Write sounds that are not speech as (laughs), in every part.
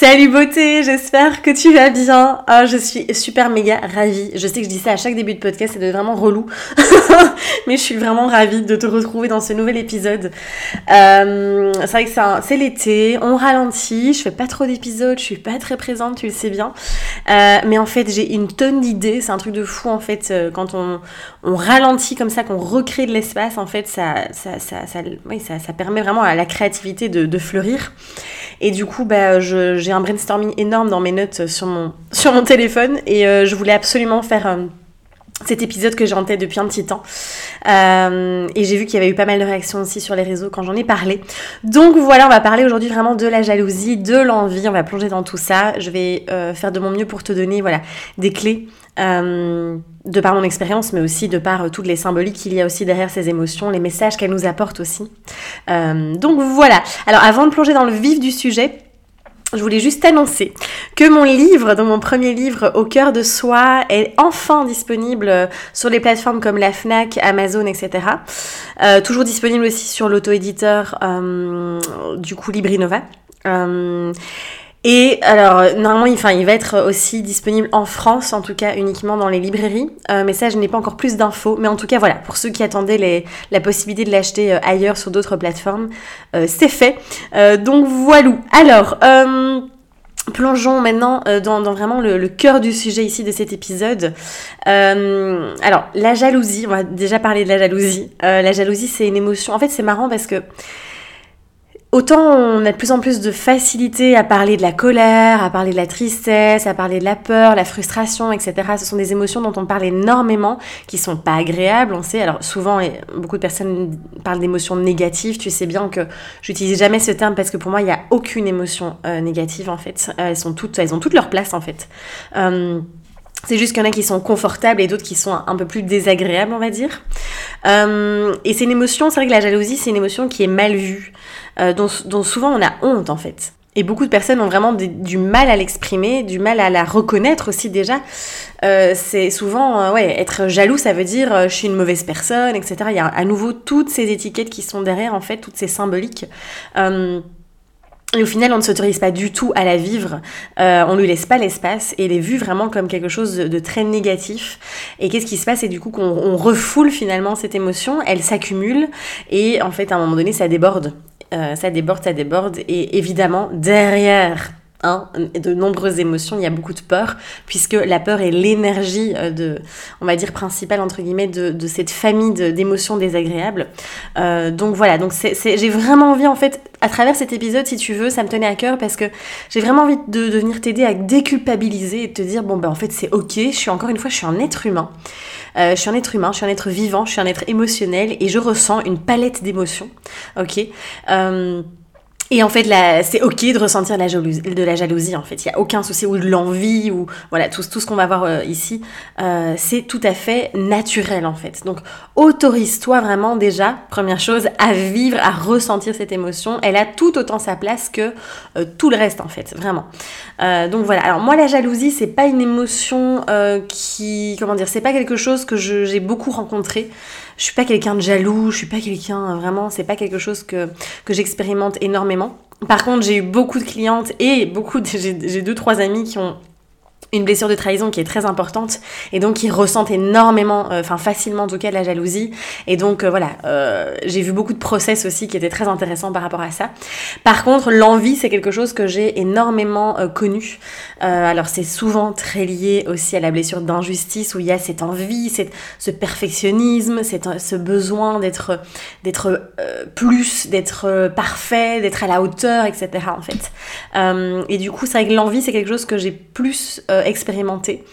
Salut beauté, j'espère que tu vas bien. Oh, je suis super méga ravie. Je sais que je dis ça à chaque début de podcast, être vraiment relou. (laughs) Mais je suis vraiment ravie de te retrouver dans ce nouvel épisode. Euh, c'est vrai que c'est l'été, on ralentit, je fais pas trop d'épisodes, je suis pas très présente, tu le sais bien. Euh, mais en fait, j'ai une tonne d'idées, c'est un truc de fou en fait. Euh, quand on, ralentit comme ça, qu'on recrée de l'espace, en fait, ça, ça, ça, oui, ça, permet vraiment à la créativité de, de fleurir. Et du coup, bah, j'ai un brainstorming énorme dans mes notes sur mon, sur mon téléphone et euh, je voulais absolument faire euh, cet épisode que j'ai en tête depuis un petit temps. Euh, et j'ai vu qu'il y avait eu pas mal de réactions aussi sur les réseaux quand j'en ai parlé. Donc voilà, on va parler aujourd'hui vraiment de la jalousie, de l'envie, on va plonger dans tout ça. Je vais faire de mon mieux pour te donner voilà, des clés de par mon expérience, mais aussi de par toutes les symboliques qu'il y a aussi derrière ces émotions, les messages qu'elles nous apportent aussi. Donc voilà. Alors avant de plonger dans le vif du sujet, je voulais juste annoncer que mon livre, donc mon premier livre, Au cœur de soi, est enfin disponible sur les plateformes comme la FNAC, Amazon, etc. toujours disponible aussi sur l'auto-éditeur du coup Librinova. Et alors, normalement, il, enfin, il va être aussi disponible en France, en tout cas uniquement dans les librairies. Euh, mais ça, je n'ai pas encore plus d'infos. Mais en tout cas, voilà, pour ceux qui attendaient les, la possibilité de l'acheter euh, ailleurs sur d'autres plateformes, euh, c'est fait. donc voilà. Alors, plongeons maintenant dans, dans, vraiment le, le, cœur du sujet ici de cet épisode. alors, la jalousie, on va déjà parler de la jalousie. la jalousie, c'est une émotion. En fait, c'est marrant parce que Autant on a de plus en plus de facilité à parler de la colère, à parler de la tristesse, à parler de la peur, la frustration, etc. Ce sont des émotions dont on parle énormément, qui sont pas agréables, on sait. Alors souvent, beaucoup de personnes parlent d'émotions négatives. Tu sais bien que j'utilise jamais ce terme parce que pour moi, il n'y a aucune émotion euh, négative en fait. Euh, elles sont toutes, elles ont toutes leur place en fait. Euh, c'est juste qu'il y en a qui sont confortables et d'autres qui sont un peu plus désagréables, on va dire. Euh, et c'est une émotion, c'est vrai que la jalousie, c'est une émotion qui est mal vue, euh, dont, souvent on a honte en fait. Et beaucoup de personnes ont vraiment du mal à l'exprimer, du mal à la reconnaître aussi déjà. Euh, c'est souvent, ouais, être jaloux, ça veut dire je suis une mauvaise personne, etc. Il y a à nouveau toutes ces étiquettes qui sont derrière, en fait, toutes ces symboliques. Et au final, on ne s'autorise pas du tout à la vivre, euh, on lui laisse pas l'espace et elle est vue vraiment comme quelque chose de, très négatif. Et qu'est-ce qui se passe? C'est du coup qu'on refoule finalement cette émotion, elle s'accumule et en fait à un moment donné ça déborde. Euh, ça déborde, ça déborde et évidemment derrière Hein, de nombreuses émotions, il y a beaucoup de peur, puisque la peur est l'énergie euh, de, on va dire, principale, entre guillemets, de, de cette famille d'émotions désagréables. Euh, donc voilà, donc j'ai vraiment envie, en fait, à travers cet épisode, si tu veux, ça me tenait à cœur, parce que j'ai vraiment envie de, de venir t'aider à déculpabiliser et te dire, bon, ben en fait, c'est ok, je suis encore une fois, je suis un être humain. Euh, je suis un être humain, je suis un être vivant, je suis un être émotionnel, et je ressens une palette d'émotions, ok? Et en fait, c'est ok de ressentir de la jalousie. En fait, il y a aucun souci ou de l'envie ou voilà tout, tout ce qu'on va voir euh, ici, euh, c'est tout à fait naturel en fait. Donc, autorise-toi vraiment déjà, première chose, à vivre, à ressentir cette émotion. Elle a tout autant sa place que euh, tout le reste en fait, vraiment. donc voilà. Alors moi, la jalousie, c'est pas une émotion qui, comment dire, c'est pas quelque chose que j'ai beaucoup rencontré je suis pas quelqu'un de jaloux, je suis pas quelqu'un vraiment, c'est pas quelque chose que, que j'expérimente énormément. Par contre, j'ai eu beaucoup de clientes et beaucoup, j'ai deux trois amis qui ont une blessure de trahison qui est très importante et donc qui ressentent énormément, euh, enfin facilement en tout cas, la jalousie. Et donc euh, voilà, euh, j'ai vu beaucoup de process aussi qui étaient très intéressants par rapport à ça. Par contre, l'envie, c'est quelque chose que j'ai énormément connu. alors c'est souvent très lié aussi à la blessure d'injustice où il y a cette envie, cette, ce perfectionnisme, cette, ce besoin d'être d'être plus, d'être parfait, d'être à la hauteur, etc. en fait. et du coup, c'est vrai que l'envie, c'est quelque chose que j'ai plus expérimenté,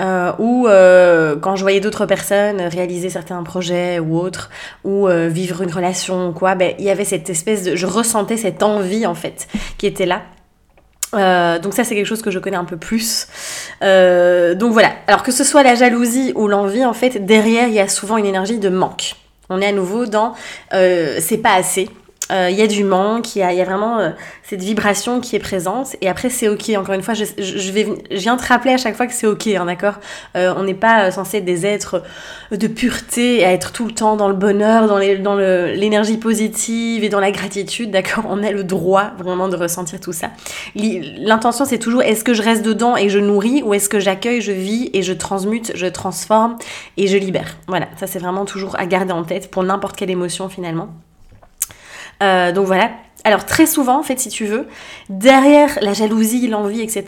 euh, ou euh, quand je voyais d'autres personnes réaliser certains projets ou autres, ou vivre une relation ou quoi, ben, il y avait cette espèce de... Je ressentais cette envie en fait qui était là. donc ça c'est quelque chose que je connais un peu plus. donc voilà. Alors que ce soit la jalousie ou l'envie, en fait, derrière il y a souvent une énergie de manque. On est à nouveau dans euh, c'est pas assez, euh, il y a du manque, il y a, vraiment euh, cette vibration qui est présente. Et après, c'est ok. Encore une fois, je, je, vais, je viens te rappeler à chaque fois que c'est ok, hein, d'accord? Euh, On n'est pas censé être des êtres de pureté, à être tout le temps dans le bonheur, dans l'énergie dans positive et dans la gratitude, d'accord? On a le droit vraiment de ressentir tout ça. L'intention, c'est toujours est-ce que je reste dedans et je nourris ou est-ce que j'accueille, je vis et je transmute, je transforme et je libère? Voilà, ça c'est vraiment toujours à garder en tête pour n'importe quelle émotion finalement. Euh, donc voilà. Alors très souvent, en fait, si tu veux, derrière la jalousie, l'envie, etc.,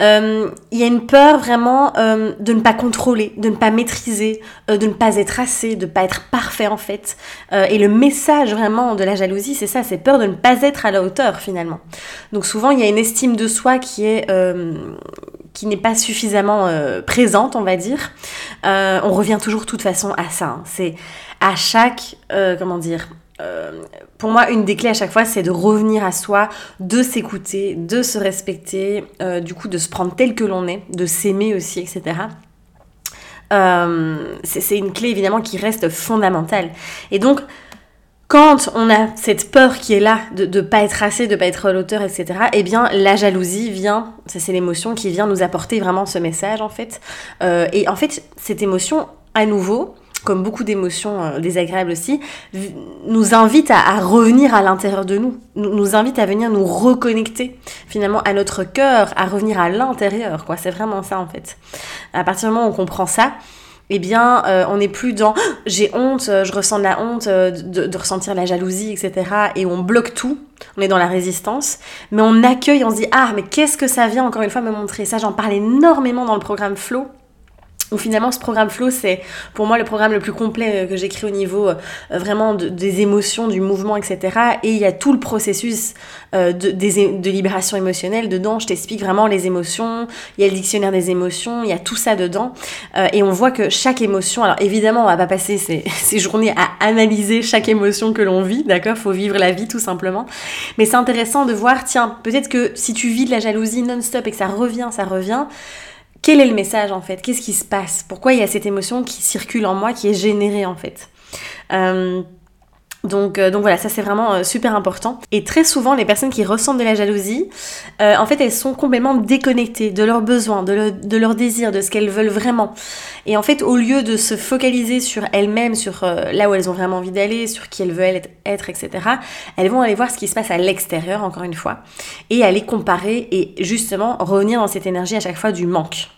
euh, il y a une peur vraiment euh, de ne pas contrôler, de ne pas maîtriser, de ne pas être assez, de ne pas être parfait en fait. et le message vraiment de la jalousie, c'est ça, c'est peur de ne pas être à la hauteur finalement. Donc souvent, il y a une estime de soi qui est qui n'est pas suffisamment présente, on va dire. on revient toujours de toute façon à ça. Hein. C'est à chaque, comment dire, euh, pour moi, une des clés à chaque fois, c'est de revenir à soi, de s'écouter, de se respecter, euh, du coup, de se prendre tel que l'on est, de s'aimer aussi, etc. Euh, c'est une clé évidemment qui reste fondamentale. Et donc, quand on a cette peur qui est là de ne pas être assez, de ne pas être l'auteur, etc., eh bien, la jalousie vient, c'est l'émotion qui vient nous apporter vraiment ce message, en fait. et en fait, cette émotion, à nouveau, comme beaucoup d'émotions euh, désagréables aussi, nous invite à, revenir à l'intérieur de nous, nous, invite à venir nous reconnecter finalement à notre cœur, à revenir à l'intérieur, quoi. C'est vraiment ça en fait. À partir du moment où on comprend ça, eh bien, euh, on n'est plus dans j'ai honte, euh, je ressens de la honte de, de, ressentir la jalousie, etc. Et on bloque tout, on est dans la résistance, mais on accueille, on se dit ah, mais qu'est-ce que ça vient encore une fois me montrer? Ça, j'en parle énormément dans le programme Flow où finalement ce programme flow c'est pour moi le programme le plus complet euh, que j'écris au niveau euh, vraiment des émotions, du mouvement, etc. Et il y a tout le processus euh, de, libération émotionnelle dedans. Je t'explique vraiment les émotions, il y a le dictionnaire des émotions, il y a tout ça dedans. et on voit que chaque émotion, alors évidemment on va pas passer ces, (laughs) ces journées à analyser chaque émotion que l'on vit, d'accord? Faut vivre la vie tout simplement. Mais c'est intéressant de voir, tiens, peut-être que si tu vis de la jalousie non-stop et que ça revient, ça revient, quel est le message en fait? Qu'est-ce qui se passe? Pourquoi il y a cette émotion qui circule en moi, qui est générée en fait? Euh, donc, euh, donc voilà, ça c'est vraiment euh, super important. Et très souvent, les personnes qui ressentent de la jalousie, en fait, elles sont complètement déconnectées de leurs besoins, de, leurs désirs, de ce qu'elles veulent vraiment. Et en fait, au lieu de se focaliser sur elles-mêmes, sur là où elles ont vraiment envie d'aller, sur qui elles veulent être, etc., elles vont aller voir ce qui se passe à l'extérieur, encore une fois, et aller comparer et justement revenir dans cette énergie à chaque fois du manque.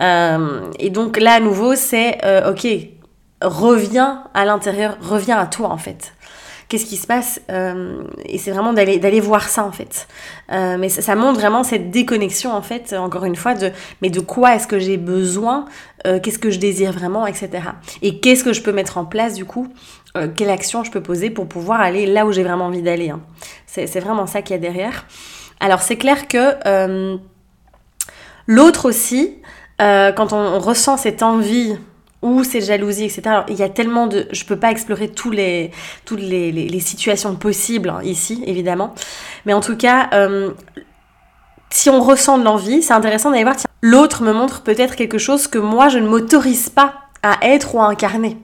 Euh, et donc là, à nouveau, c'est euh, ok, reviens à l'intérieur, reviens à toi en fait. Qu'est-ce qui se passe euh, Et c'est vraiment d'aller d'aller voir ça en fait. mais ça, montre vraiment cette déconnexion en fait, encore une fois, de mais de quoi est-ce que j'ai besoin Qu'est-ce que je désire vraiment, etc. Et qu'est-ce que je peux mettre en place du coup Quelle action je peux poser pour pouvoir aller là où j'ai vraiment envie d'aller hein. C'est vraiment ça qu'il y a derrière. Alors c'est clair que l'autre aussi, euh, quand on, ressent cette envie ou cette jalousie, etc. Alors, il y a tellement de... Je peux pas explorer tous les, toutes les, les, situations possibles hein, ici, évidemment. Mais en tout cas, euh, si on ressent de l'envie, c'est intéressant d'aller voir, tiens, l'autre me montre peut-être quelque chose que moi, je ne m'autorise pas à être ou à incarner.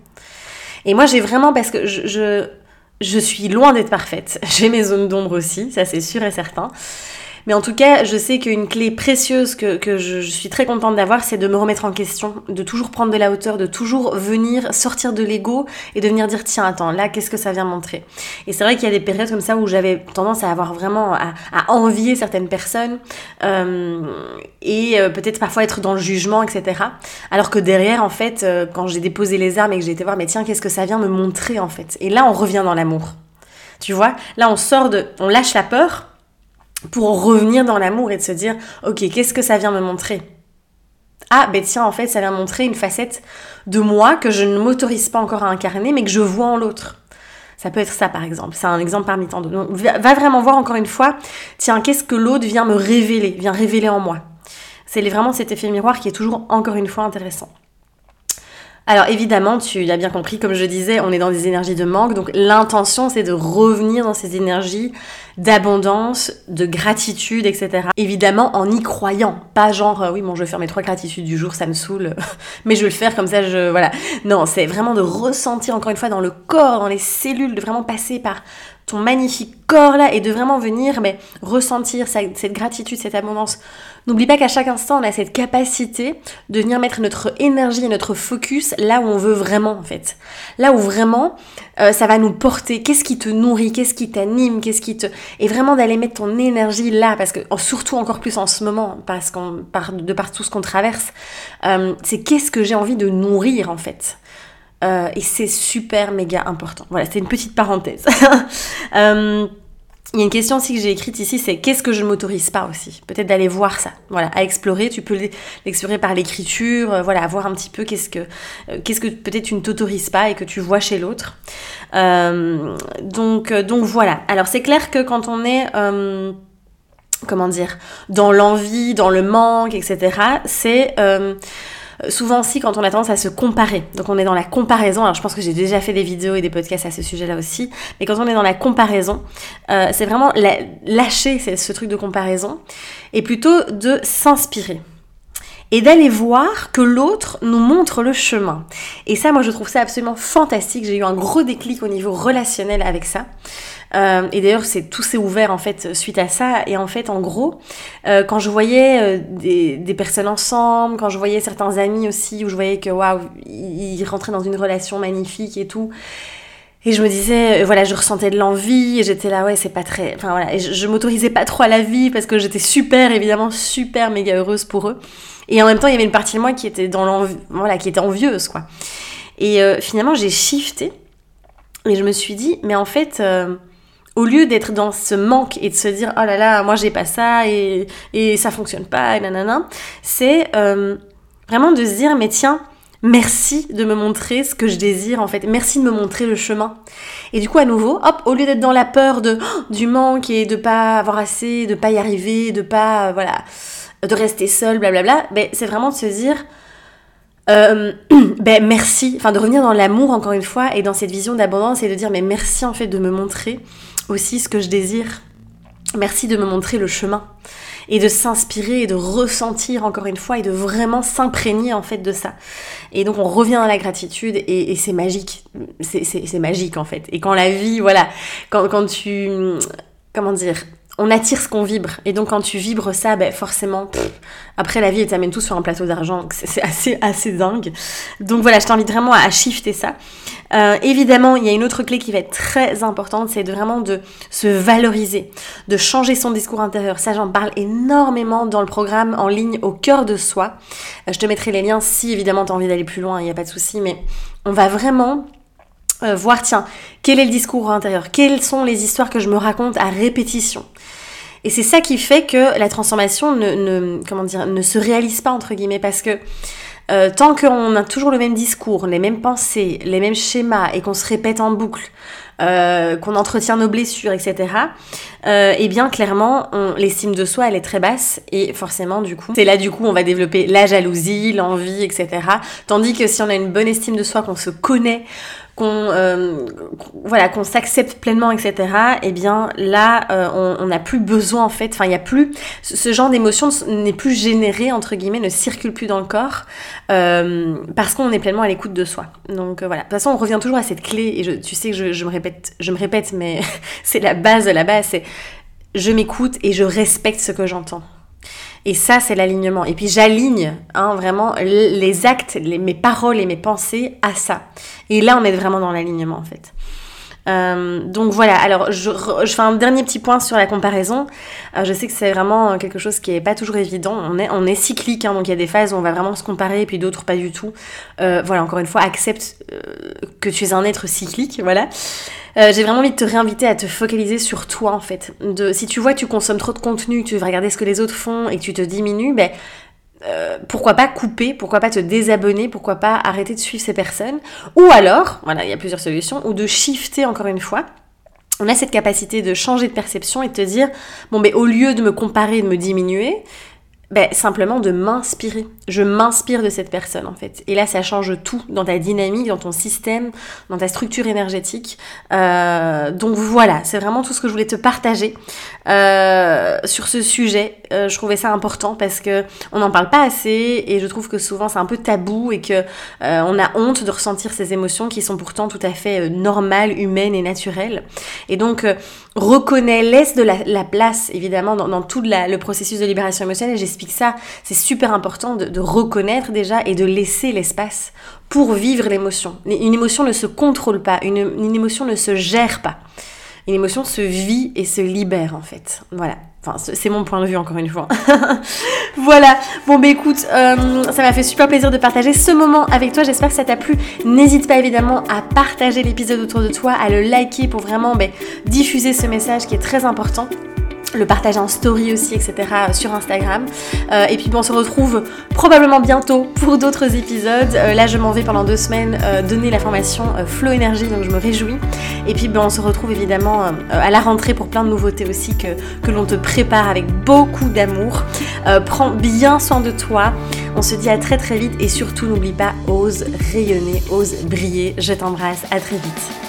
Et moi, j'ai vraiment, parce que je, je, je suis loin d'être parfaite. (laughs) J'ai mes zones d'ombre aussi, ça c'est sûr et certain. Mais en tout cas, je sais qu'une clé précieuse que, que je, suis très contente d'avoir, c'est de me remettre en question, de toujours prendre de la hauteur, de toujours venir sortir de l'ego et de venir dire tiens, attends, là, qu'est-ce que ça vient montrer? Et c'est vrai qu'il y a des périodes comme ça où j'avais tendance à avoir vraiment à, envier certaines personnes euh, et euh, peut-être parfois être dans le jugement, etc. Alors que derrière, en fait, euh, quand j'ai déposé les armes et que j'ai été voir, mais tiens, qu'est-ce que ça vient me montrer en fait? Et là, on revient dans l'amour. Tu vois, là, on sort de, on lâche la peur pour revenir dans l'amour et de se dire, ok, qu'est-ce que ça vient me montrer? Ah, ben tiens, en fait, ça vient montrer une facette de moi que je ne m'autorise pas encore à incarner, mais que je vois en l'autre. Ça peut être ça, par exemple. C'est un exemple parmi tant d'autres. Va vraiment voir encore une fois, tiens, qu'est-ce que l'autre vient me révéler, vient révéler en moi? C'est vraiment cet effet miroir qui est toujours, encore une fois, intéressant. Alors évidemment, tu l'as bien compris, comme je disais, on est dans des énergies de manque, donc l'intention c'est de revenir dans ces énergies d'abondance, de gratitude, etc. Évidemment en y croyant, pas genre euh, oui bon je vais faire mes trois gratitudes du jour, ça me saoule, (laughs) mais je vais le faire comme ça, je voilà. Non, c'est vraiment de ressentir encore une fois dans le corps, dans les cellules, de vraiment passer par ton magnifique corps là et de vraiment venir mais ressentir cette gratitude, cette abondance. N'oublie pas qu'à chaque instant on a cette capacité de venir mettre notre énergie et notre focus là où on veut vraiment en fait. Là où vraiment euh, ça va nous porter. Qu'est-ce qui te nourrit, qu'est-ce qui t'anime, qu'est-ce qui te... Et vraiment d'aller mettre ton énergie là parce que surtout encore plus en ce moment parce qu'on par, de par tout ce qu'on traverse, euh, c'est qu'est-ce que j'ai envie de nourrir en fait. Euh, et c'est super méga important. Voilà, c'est une petite parenthèse. (laughs) Euh, il y a une question aussi que j'ai écrite ici, c'est qu'est-ce que je ne m'autorise pas aussi? Peut-être d'aller voir ça, voilà, à explorer. Tu peux l'explorer par l'écriture, euh, voilà, voir un petit peu qu'est-ce que, qu'est-ce que peut-être tu ne t'autorises pas et que tu vois chez l'autre. donc, donc voilà. Alors c'est clair que quand on est comment dire, dans l'envie, dans le manque, etc., c'est euh, souvent aussi quand on a tendance à se comparer. Donc on est dans la comparaison. Alors je pense que j'ai déjà fait des vidéos et des podcasts à ce sujet-là aussi. Mais quand on est dans la comparaison, euh, c'est vraiment lâcher ce truc de comparaison et plutôt de s'inspirer et d'aller voir que l'autre nous montre le chemin. Et ça, moi, je trouve ça absolument fantastique. J'ai eu un gros déclic au niveau relationnel avec ça. Euh, et d'ailleurs, c'est tout s'est ouvert en fait suite à ça. Et en fait, en gros, euh, quand je voyais euh, des, des, personnes ensemble, quand je voyais certains amis aussi, où je voyais que waouh, ils rentraient dans une relation magnifique et tout. Et je me disais, voilà, je ressentais de l'envie et j'étais là, ouais, c'est pas très. Enfin voilà, et je, je m'autorisais pas trop à la vie parce que j'étais super, évidemment, super méga heureuse pour eux. Et en même temps, il y avait une partie de moi qui était dans l'envie, voilà, qui était envieuse, quoi. Et finalement, j'ai shifté et je me suis dit, mais en fait, au lieu d'être dans ce manque et de se dire oh là là moi j'ai pas ça et, et ça fonctionne pas et nanana c'est euh, vraiment de se dire mais tiens merci de me montrer ce que je désire en fait. Merci de me montrer le chemin. Et du coup à nouveau hop au lieu d'être dans la peur de du manque et de pas avoir assez de pas y arriver de pas voilà de rester seul blablabla ben c'est vraiment de se dire euh, (clears throat) ben merci, enfin de revenir dans l'amour encore une fois et dans cette vision d'abondance et de dire mais merci en fait de me montrer aussi ce que je désire. Merci de me montrer le chemin et de s'inspirer et de ressentir encore une fois et de vraiment s'imprégner en fait de ça. Et donc on revient à la gratitude et, c'est magique, c'est magique en fait. Et quand la vie, voilà, quand, quand tu, comment dire, on attire ce qu'on vibre. Et donc quand tu vibres ça, ben forcément, après la vie, elle t'amène tout sur un plateau d'argent. C'est assez, assez dingue. Donc voilà, je t'invite vraiment à shifter ça. Euh, évidemment, il y a une autre clé qui va être très importante, c'est de vraiment de se valoriser, de changer son discours intérieur. Ça, j'en parle énormément dans le programme en ligne au cœur de soi. Euh, je te mettrai les liens si évidemment tu as envie d'aller plus loin, il n'y a pas de souci, mais on va vraiment euh, voir, tiens, quel est le discours intérieur? Quelles sont les histoires que je me raconte à répétition? Et c'est ça qui fait que la transformation ne, comment dire, ne se réalise pas, entre guillemets, parce que euh, tant qu'on a toujours le même discours, les mêmes pensées, les mêmes schémas, et qu'on se répète en boucle, euh, qu'on entretient nos blessures, etc., eh bien clairement, l'estime de soi, elle est très basse, et forcément, du coup, c'est là, du coup, on va développer la jalousie, l'envie, etc. Tandis que si on a une bonne estime de soi, qu'on se connaît, qu'on euh, voilà qu'on s'accepte pleinement etc et eh bien là euh, on n'a plus besoin en fait. Enfin il y a plus ce genre d'émotion n'est plus généré entre guillemets ne circule plus dans le corps euh, parce qu'on est pleinement à l'écoute de soi. Donc voilà. De toute façon on revient toujours à cette clé et je, tu sais que je, je me répète je me répète mais (laughs) c'est la base de la base c'est je m'écoute et je respecte ce que j'entends et ça, c'est l'alignement. Et puis j'aligne hein, vraiment les actes, mes paroles et mes pensées à ça. Et là, on est vraiment dans l'alignement en fait. Euh, donc voilà, alors je, fais un dernier petit point sur la comparaison. Euh, je sais que c'est vraiment quelque chose qui est pas toujours évident. On est, on est cyclique, hein, donc il y a des phases où on va vraiment se comparer et puis d'autres pas du tout. Euh, voilà, encore une fois, accepte euh, que tu es un être cyclique, voilà. Euh, j'ai vraiment envie de te réinviter à te focaliser sur toi en fait. De, si tu vois que tu consommes trop de contenu, tu vas regarder ce que les autres font et que tu te diminues, ben euh, pourquoi pas couper, pourquoi pas te désabonner, pourquoi pas arrêter de suivre ces personnes, ou alors, voilà, il y a plusieurs solutions, ou de shifter encore une fois. On a cette capacité de changer de perception et de te dire, bon, mais au lieu de me comparer, de me diminuer, ben, simplement de m'inspirer. Je m'inspire de cette personne en fait. Et là, ça change tout dans ta dynamique, dans ton système, dans ta structure énergétique. Euh, donc voilà, c'est vraiment tout ce que je voulais te partager euh, sur ce sujet. Euh, je trouvais ça important parce que on n'en parle pas assez et je trouve que souvent c'est un peu tabou et que on a honte de ressentir ces émotions qui sont pourtant tout à fait normales, humaines et naturelles. Et donc reconnais, laisse de la, place évidemment dans, tout le processus de libération émotionnelle explique ça. C'est super important de, reconnaître déjà et de laisser l'espace pour vivre l'émotion. Une émotion ne se contrôle pas, une, émotion ne se gère pas. Une émotion se vit et se libère en fait. Voilà. Enfin, c'est mon point de vue encore une fois. (laughs) voilà. Bon, bah écoute, euh, ça m'a fait super plaisir de partager ce moment avec toi. J'espère que ça t'a plu. N'hésite pas évidemment à partager l'épisode autour de toi, à le liker pour vraiment bah, diffuser ce message qui est très important le partager en story aussi, etc. Euh, sur Instagram. Euh, et puis on se retrouve probablement bientôt pour d'autres épisodes. Euh, là, je m'en vais pendant deux semaines donner la formation Flow Énergie, donc je me réjouis. Et puis bon, on se retrouve évidemment à la rentrée pour plein de nouveautés aussi que, que l'on te prépare avec beaucoup d'amour. prends bien soin de toi. On se dit à très très vite et surtout n'oublie pas, ose rayonner, ose briller. Je t'embrasse, à très vite.